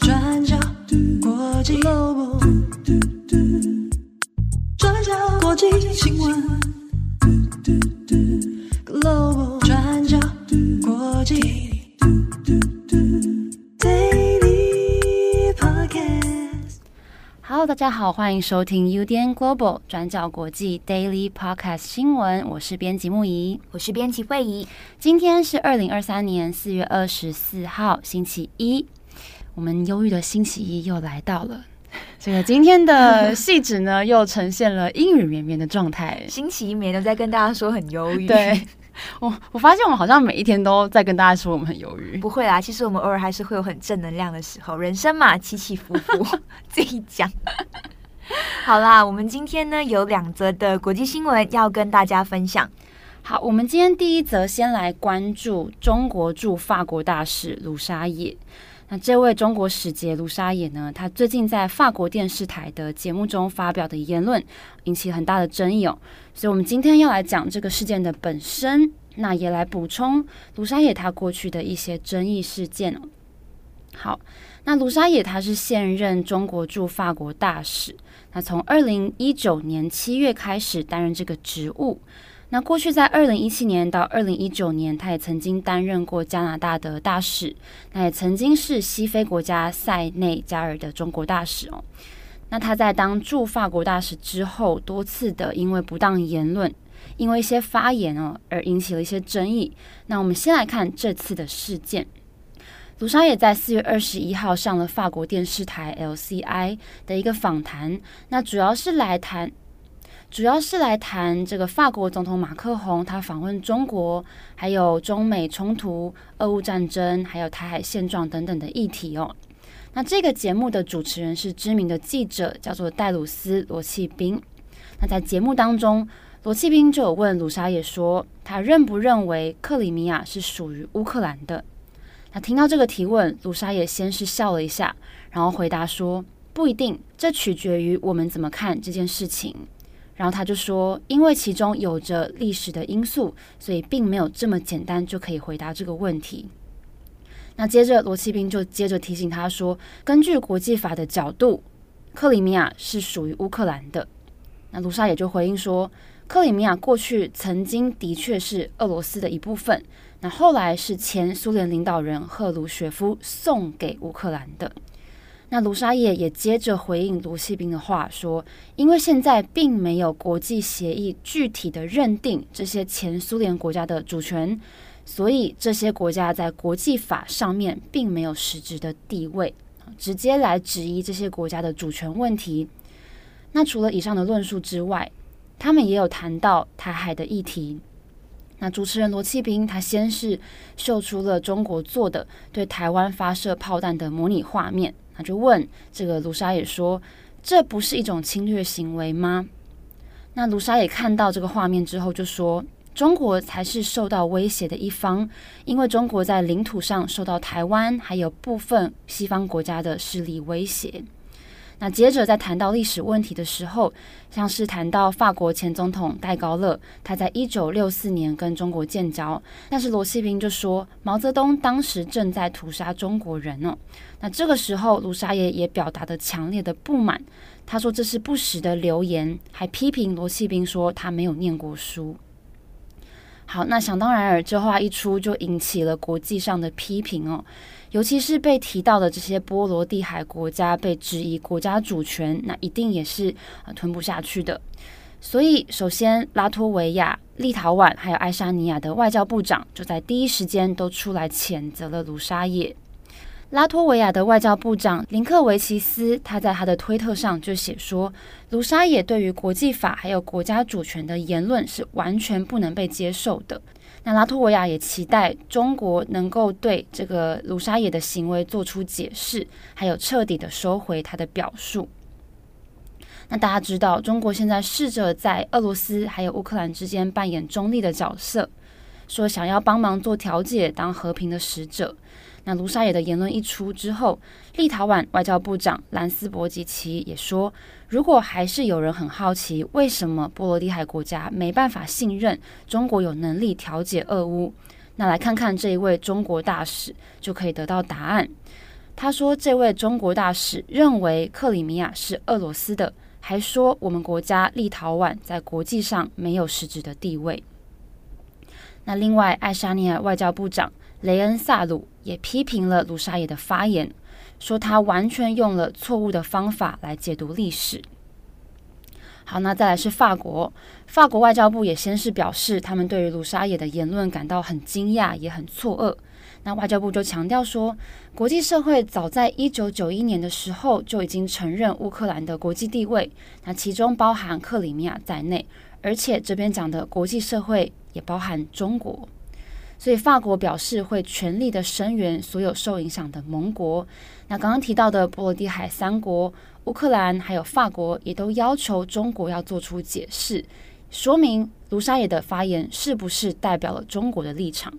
转角国际 Global，转角国际新闻 Hello，大家好，欢迎收听 UDN Global 转角国际 Daily Podcast 新闻。我是编辑木仪，我是编辑惠仪。今天是二零二三年四月二十四号，星期一。我们忧郁的星期一又来到了。这个今天的 细致呢，又呈现了阴雨绵绵的状态。星期一每天都在跟大家说很忧郁。对。我我发现我们好像每一天都在跟大家说我们很犹豫。不会啦，其实我们偶尔还是会有很正能量的时候。人生嘛，起起伏伏，自己讲。好啦，我们今天呢有两则的国际新闻要跟大家分享。好，我们今天第一则先来关注中国驻法国大使卢沙野。那这位中国使节卢沙野呢，他最近在法国电视台的节目中发表的言论引起很大的争议哦。所以，我们今天要来讲这个事件的本身，那也来补充卢沙野他过去的一些争议事件哦。好，那卢沙野他是现任中国驻法国大使，那从二零一九年七月开始担任这个职务。那过去在二零一七年到二零一九年，他也曾经担任过加拿大的大使，那也曾经是西非国家塞内加尔的中国大使哦。那他在当驻法国大使之后，多次的因为不当言论，因为一些发言哦，而引起了一些争议。那我们先来看这次的事件。卢沙也在四月二十一号上了法国电视台 LCI 的一个访谈，那主要是来谈，主要是来谈这个法国总统马克宏他访问中国，还有中美冲突、俄乌战争，还有台海现状等等的议题哦。那这个节目的主持人是知名的记者，叫做戴鲁斯·罗契宾。那在节目当中，罗契宾就有问卢沙也说，他认不认为克里米亚是属于乌克兰的？那听到这个提问，卢沙也先是笑了一下，然后回答说，不一定，这取决于我们怎么看这件事情。然后他就说，因为其中有着历史的因素，所以并没有这么简单就可以回答这个问题。那接着，罗契宾就接着提醒他说：“根据国际法的角度，克里米亚是属于乌克兰的。”那卢沙也就回应说：“克里米亚过去曾经的确是俄罗斯的一部分，那后来是前苏联领导人赫鲁雪夫送给乌克兰的。”那卢沙野也接着回应罗契宾的话说：“因为现在并没有国际协议具体的认定这些前苏联国家的主权。”所以这些国家在国际法上面并没有实质的地位，直接来质疑这些国家的主权问题。那除了以上的论述之外，他们也有谈到台海的议题。那主持人罗契宾他先是秀出了中国做的对台湾发射炮弹的模拟画面，他就问这个卢沙也说：“这不是一种侵略行为吗？”那卢沙也看到这个画面之后就说。中国才是受到威胁的一方，因为中国在领土上受到台湾还有部分西方国家的势力威胁。那接着在谈到历史问题的时候，像是谈到法国前总统戴高乐，他在一九六四年跟中国建交，但是罗契宾就说毛泽东当时正在屠杀中国人哦。那这个时候卢沙野也表达了强烈的不满，他说这是不实的流言，还批评罗契宾说他没有念过书。好，那想当然尔，这话一出就引起了国际上的批评哦，尤其是被提到的这些波罗的海国家被质疑国家主权，那一定也是啊吞不下去的。所以，首先拉脱维亚、立陶宛还有爱沙尼亚的外交部长就在第一时间都出来谴责了卢沙野。拉脱维亚的外交部长林克维奇斯，他在他的推特上就写说，卢沙野对于国际法还有国家主权的言论是完全不能被接受的。那拉脱维亚也期待中国能够对这个卢沙野的行为做出解释，还有彻底的收回他的表述。那大家知道，中国现在试着在俄罗斯还有乌克兰之间扮演中立的角色，说想要帮忙做调解，当和平的使者。那卢沙野的言论一出之后，立陶宛外交部长兰斯伯吉奇也说，如果还是有人很好奇为什么波罗的海国家没办法信任中国有能力调解俄乌，那来看看这一位中国大使，就可以得到答案。他说，这位中国大使认为克里米亚是俄罗斯的，还说我们国家立陶宛在国际上没有实质的地位。那另外，爱沙尼亚外交部长雷恩萨鲁也批评了卢沙野的发言，说他完全用了错误的方法来解读历史。好，那再来是法国，法国外交部也先是表示，他们对于卢沙野的言论感到很惊讶，也很错愕。那外交部就强调说，国际社会早在一九九一年的时候就已经承认乌克兰的国际地位，那其中包含克里米亚在内，而且这边讲的国际社会也包含中国。所以法国表示会全力的声援所有受影响的盟国。那刚刚提到的波罗的海三国，乌克兰还有法国也都要求中国要做出解释，说明卢沙野的发言是不是代表了中国的立场。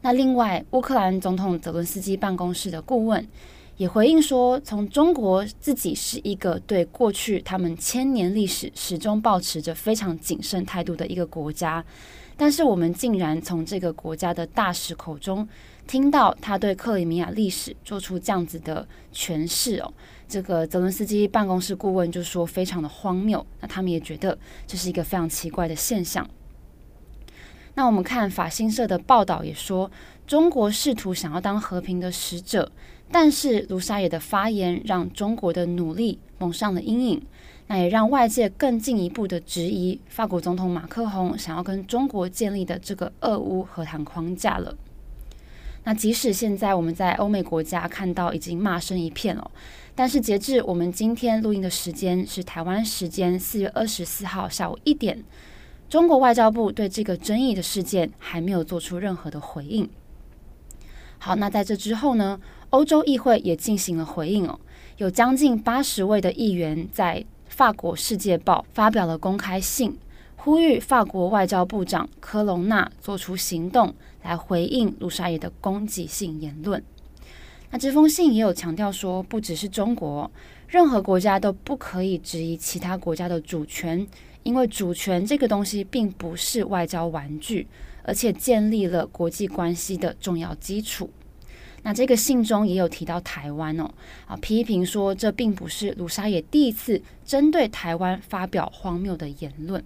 那另外，乌克兰总统泽伦斯基办公室的顾问也回应说，从中国自己是一个对过去他们千年历史始终保持着非常谨慎态度的一个国家，但是我们竟然从这个国家的大使口中听到他对克里米亚历史做出这样子的诠释哦，这个泽伦斯基办公室顾问就说非常的荒谬，那他们也觉得这是一个非常奇怪的现象。那我们看法新社的报道也说，中国试图想要当和平的使者，但是卢沙野的发言让中国的努力蒙上了阴影，那也让外界更进一步的质疑法国总统马克宏想要跟中国建立的这个俄乌和谈框架了。那即使现在我们在欧美国家看到已经骂声一片了，但是截至我们今天录音的时间是台湾时间四月二十四号下午一点。中国外交部对这个争议的事件还没有做出任何的回应。好，那在这之后呢，欧洲议会也进行了回应哦，有将近八十位的议员在法国《世界报》发表了公开信，呼吁法国外交部长科隆纳做出行动来回应卢沙野的攻击性言论。那这封信也有强调说，不只是中国，任何国家都不可以质疑其他国家的主权。因为主权这个东西并不是外交玩具，而且建立了国际关系的重要基础。那这个信中也有提到台湾哦，啊，批评说这并不是卢沙野第一次针对台湾发表荒谬的言论。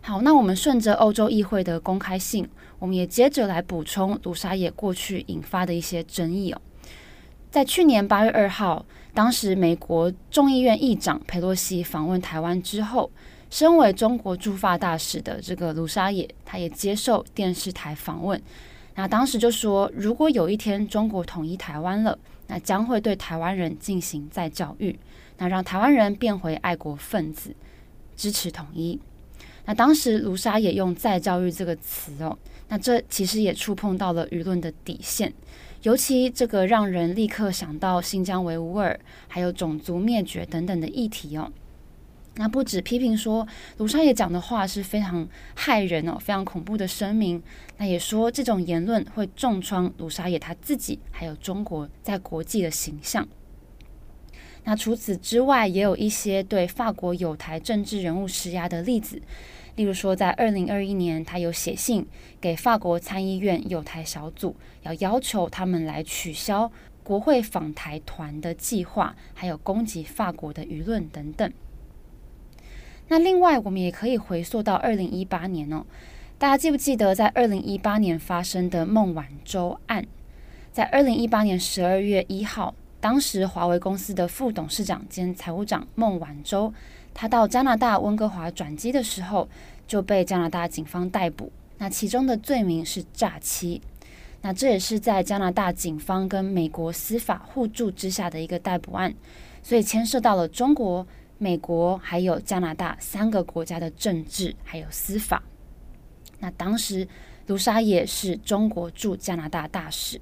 好，那我们顺着欧洲议会的公开信，我们也接着来补充卢沙野过去引发的一些争议哦。在去年八月二号，当时美国众议院议长佩洛西访问台湾之后，身为中国驻法大使的这个卢沙野，他也接受电视台访问。那当时就说，如果有一天中国统一台湾了，那将会对台湾人进行再教育，那让台湾人变回爱国分子，支持统一。那当时卢沙也用再教育这个词哦，那这其实也触碰到了舆论的底线。尤其这个让人立刻想到新疆维吾尔，还有种族灭绝等等的议题哦。那不止批评说卢沙野讲的话是非常骇人哦，非常恐怖的声明。那也说这种言论会重创卢沙野他自己，还有中国在国际的形象。那除此之外，也有一些对法国有台政治人物施压的例子。例如说，在二零二一年，他有写信给法国参议院有台小组，要要求他们来取消国会访台团的计划，还有攻击法国的舆论等等。那另外，我们也可以回溯到二零一八年哦，大家记不记得在二零一八年发生的孟晚舟案？在二零一八年十二月一号，当时华为公司的副董事长兼财务长孟晚舟。他到加拿大温哥华转机的时候，就被加拿大警方逮捕。那其中的罪名是诈欺。那这也是在加拿大警方跟美国司法互助之下的一个逮捕案，所以牵涉到了中国、美国还有加拿大三个国家的政治还有司法。那当时卢沙野是中国驻加拿大大使，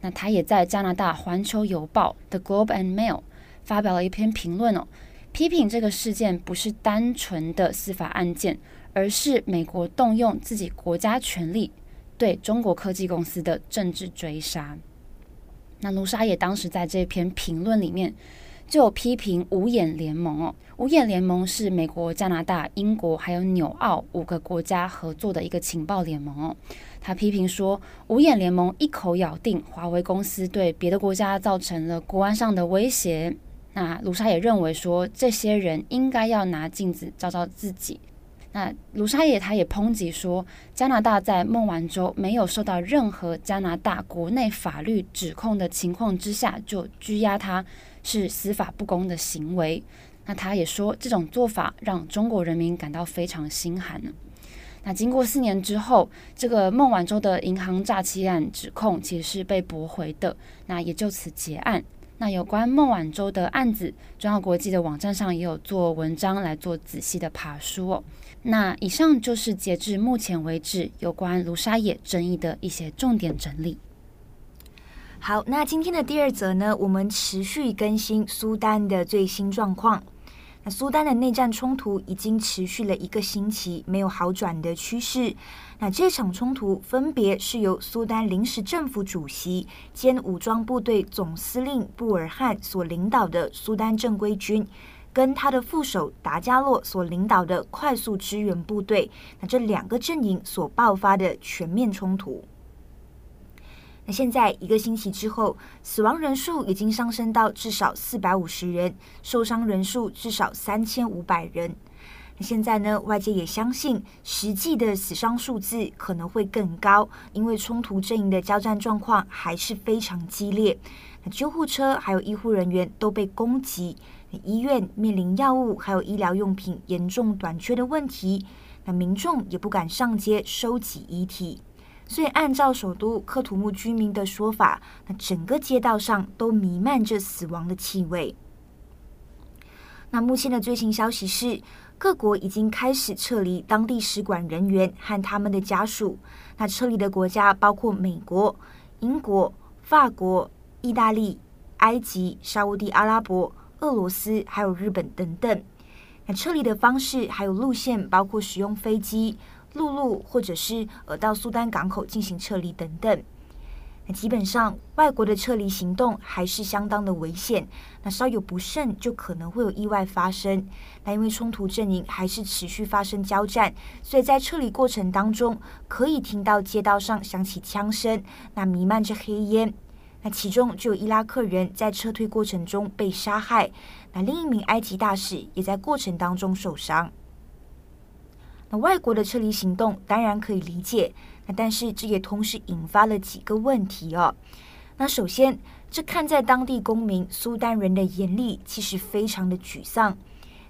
那他也在加拿大《环球邮报》The Globe and Mail 发表了一篇评论哦。批评这个事件不是单纯的司法案件，而是美国动用自己国家权力对中国科技公司的政治追杀。那卢沙野当时在这篇评论里面就有批评五眼联盟哦。五眼联盟是美国、加拿大、英国还有纽澳五个国家合作的一个情报联盟哦。他批评说，五眼联盟一口咬定华为公司对别的国家造成了国安上的威胁。那卢沙也认为说，这些人应该要拿镜子照照自己。那卢沙野他也抨击说，加拿大在孟晚舟没有受到任何加拿大国内法律指控的情况之下就拘押他，是司法不公的行为。那他也说，这种做法让中国人民感到非常心寒。那经过四年之后，这个孟晚舟的银行诈欺案指控其实是被驳回的，那也就此结案。那有关孟晚舟的案子，中央国际的网站上也有做文章来做仔细的爬梳哦。那以上就是截至目前为止有关卢沙野争议的一些重点整理。好，那今天的第二则呢，我们持续更新苏丹的最新状况。那苏丹的内战冲突已经持续了一个星期，没有好转的趋势。那这场冲突分别是由苏丹临时政府主席兼武装部队总司令布尔汉所领导的苏丹正规军，跟他的副手达加洛所领导的快速支援部队，那这两个阵营所爆发的全面冲突。那现在一个星期之后，死亡人数已经上升到至少四百五十人，受伤人数至少三千五百人。那现在呢，外界也相信实际的死伤数字可能会更高，因为冲突阵营的交战状况还是非常激烈。那救护车还有医护人员都被攻击，医院面临药物还有医疗用品严重短缺的问题。那民众也不敢上街收集遗体。所以，按照首都克图木居民的说法，那整个街道上都弥漫着死亡的气味。那目前的最新消息是，各国已经开始撤离当地使馆人员和他们的家属。那撤离的国家包括美国、英国、法国、意大利、埃及、沙乌地阿拉伯、俄罗斯，还有日本等等。那撤离的方式还有路线包括使用飞机。陆路或者是呃到苏丹港口进行撤离等等，那基本上外国的撤离行动还是相当的危险，那稍有不慎就可能会有意外发生。那因为冲突阵营还是持续发生交战，所以在撤离过程当中可以听到街道上响起枪声，那弥漫着黑烟。那其中就有伊拉克人在撤退过程中被杀害，那另一名埃及大使也在过程当中受伤。那外国的撤离行动当然可以理解，那但是这也同时引发了几个问题哦。那首先，这看在当地公民苏丹人的眼里，其实非常的沮丧。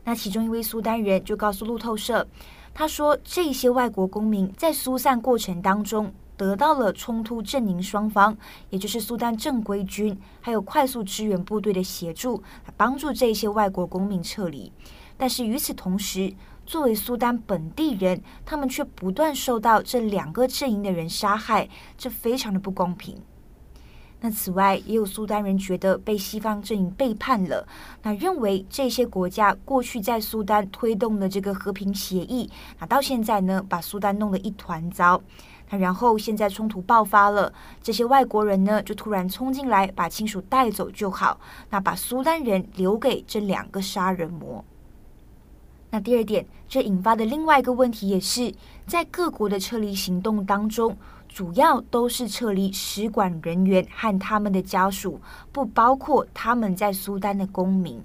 那其中一位苏丹人就告诉路透社，他说这些外国公民在疏散过程当中得到了冲突阵营双方，也就是苏丹正规军还有快速支援部队的协助，帮助这些外国公民撤离。但是与此同时，作为苏丹本地人，他们却不断受到这两个阵营的人杀害，这非常的不公平。那此外，也有苏丹人觉得被西方阵营背叛了，那认为这些国家过去在苏丹推动的这个和平协议，那到现在呢，把苏丹弄得一团糟。那然后现在冲突爆发了，这些外国人呢就突然冲进来，把亲属带走就好，那把苏丹人留给这两个杀人魔。那第二点，这引发的另外一个问题也是，在各国的撤离行动当中，主要都是撤离使馆人员和他们的家属，不包括他们在苏丹的公民。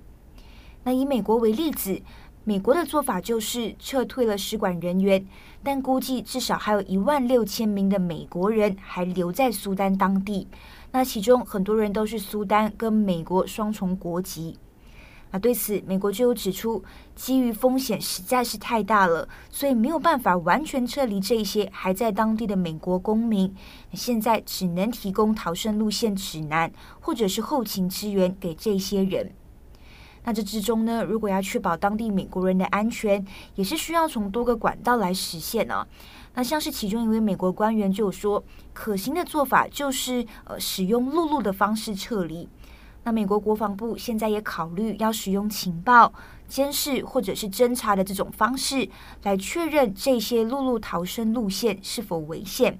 那以美国为例子，美国的做法就是撤退了使馆人员，但估计至少还有一万六千名的美国人还留在苏丹当地。那其中很多人都是苏丹跟美国双重国籍。那对此，美国就有指出，基于风险实在是太大了，所以没有办法完全撤离这些还在当地的美国公民。现在只能提供逃生路线指南，或者是后勤支援给这些人。那这之中呢，如果要确保当地美国人的安全，也是需要从多个管道来实现呢、那像是其中一位美国官员就说，可行的做法就是呃使用陆路的方式撤离。那美国国防部现在也考虑要使用情报、监视或者是侦查的这种方式，来确认这些陆路逃生路线是否违宪。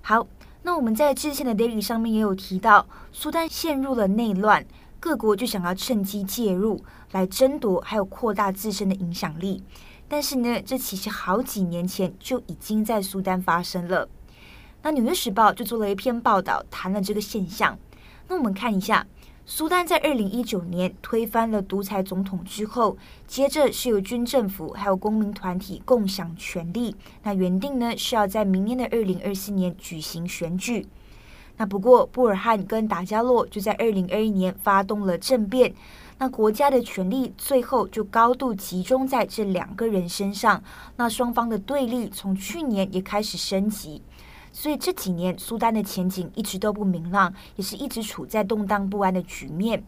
好，那我们在之前的 daily 上面也有提到，苏丹陷入了内乱，各国就想要趁机介入，来争夺还有扩大自身的影响力。但是呢，这其实好几年前就已经在苏丹发生了。那《纽约时报》就做了一篇报道，谈了这个现象。那我们看一下，苏丹在二零一九年推翻了独裁总统之后，接着是由军政府还有公民团体共享权力。那原定呢是要在明年的二零二四年举行选举。那不过，布尔汉跟达加洛就在二零二一年发动了政变。那国家的权力最后就高度集中在这两个人身上，那双方的对立从去年也开始升级，所以这几年苏丹的前景一直都不明朗，也是一直处在动荡不安的局面。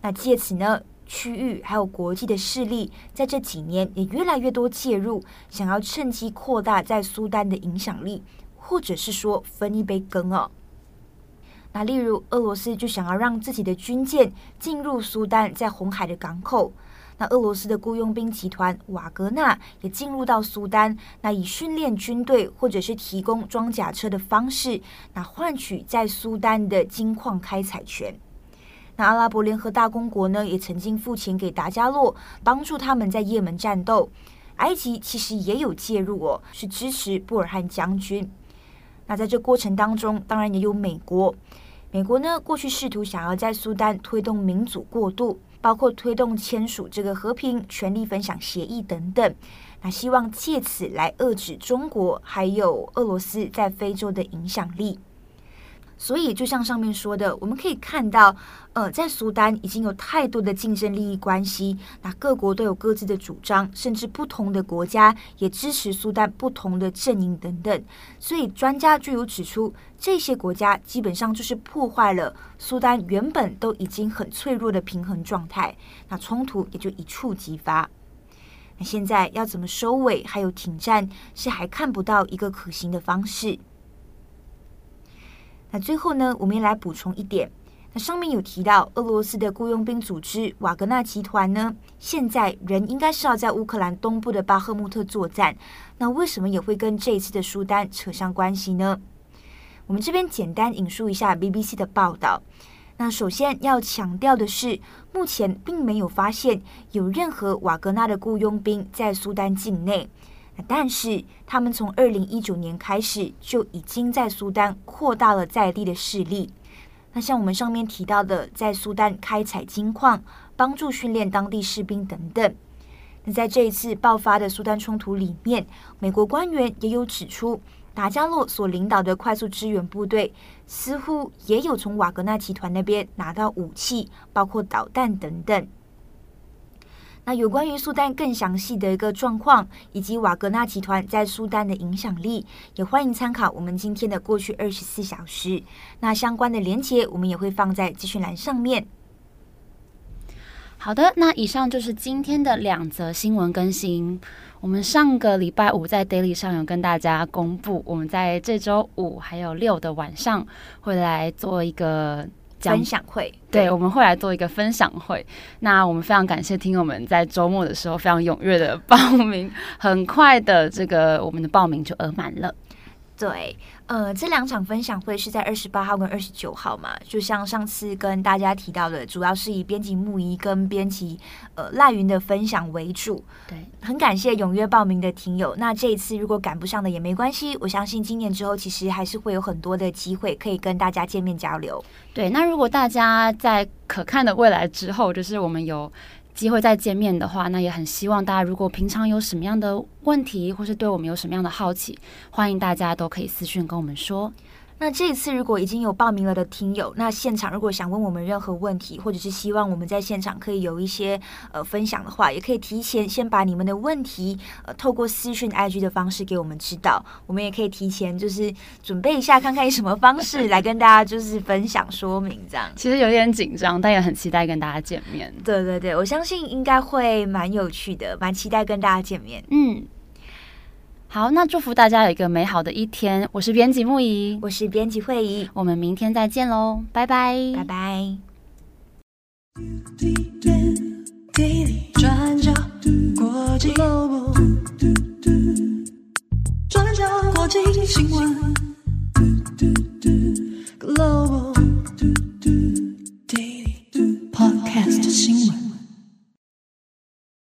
那借此呢，区域还有国际的势力在这几年也越来越多介入，想要趁机扩大在苏丹的影响力，或者是说分一杯羹哦。那例如，俄罗斯就想要让自己的军舰进入苏丹在红海的港口。那俄罗斯的雇佣兵集团瓦格纳也进入到苏丹，那以训练军队或者是提供装甲车的方式，那换取在苏丹的金矿开采权。那阿拉伯联合大公国呢，也曾经付钱给达加洛，帮助他们在也门战斗。埃及其实也有介入哦，是支持布尔汉将军。那在这过程当中，当然也有美国。美国呢，过去试图想要在苏丹推动民主过渡，包括推动签署这个和平权力分享协议等等，那希望借此来遏制中国还有俄罗斯在非洲的影响力。所以，就像上面说的，我们可以看到，呃，在苏丹已经有太多的竞争利益关系，那各国都有各自的主张，甚至不同的国家也支持苏丹不同的阵营等等。所以，专家就有指出，这些国家基本上就是破坏了苏丹原本都已经很脆弱的平衡状态，那冲突也就一触即发。那现在要怎么收尾，还有停战，是还看不到一个可行的方式。那最后呢，我们也来补充一点。那上面有提到，俄罗斯的雇佣兵组织瓦格纳集团呢，现在人应该是要在乌克兰东部的巴赫穆特作战。那为什么也会跟这一次的苏丹扯上关系呢？我们这边简单引述一下 BBC 的报道。那首先要强调的是，目前并没有发现有任何瓦格纳的雇佣兵在苏丹境内。但是，他们从二零一九年开始就已经在苏丹扩大了在地的势力。那像我们上面提到的，在苏丹开采金矿、帮助训练当地士兵等等。那在这一次爆发的苏丹冲突里面，美国官员也有指出，达加洛所领导的快速支援部队似乎也有从瓦格纳集团那边拿到武器，包括导弹等等。那有关于苏丹更详细的一个状况，以及瓦格纳集团在苏丹的影响力，也欢迎参考我们今天的过去二十四小时。那相关的连结，我们也会放在资讯栏上面。好的，那以上就是今天的两则新闻更新。我们上个礼拜五在 Daily 上有跟大家公布，我们在这周五还有六的晚上会来做一个。分享会，对，我们会来做一个分享会。那我们非常感谢听友们在周末的时候非常踊跃的报名，很快的这个我们的报名就额满了。对，呃，这两场分享会是在二十八号跟二十九号嘛，就像上次跟大家提到的，主要是以编辑木仪跟编辑呃赖云的分享为主。对，很感谢踊跃报名的听友。那这一次如果赶不上的也没关系，我相信今年之后其实还是会有很多的机会可以跟大家见面交流。对，那如果大家在可看的未来之后，就是我们有。机会再见面的话，那也很希望大家，如果平常有什么样的问题，或是对我们有什么样的好奇，欢迎大家都可以私信跟我们说。那这一次如果已经有报名了的听友，那现场如果想问我们任何问题，或者是希望我们在现场可以有一些呃分享的话，也可以提前先把你们的问题呃透过私讯 IG 的方式给我们知道，我们也可以提前就是准备一下，看看以什么方式来跟大家就是分享说明这样。其实有点紧张，但也很期待跟大家见面。对对对，我相信应该会蛮有趣的，蛮期待跟大家见面。嗯。好，那祝福大家有一个美好的一天。我是编辑木仪，我是编辑慧怡，我们明天再见喽，拜拜，拜拜。转角新闻，Global Podcast 新闻。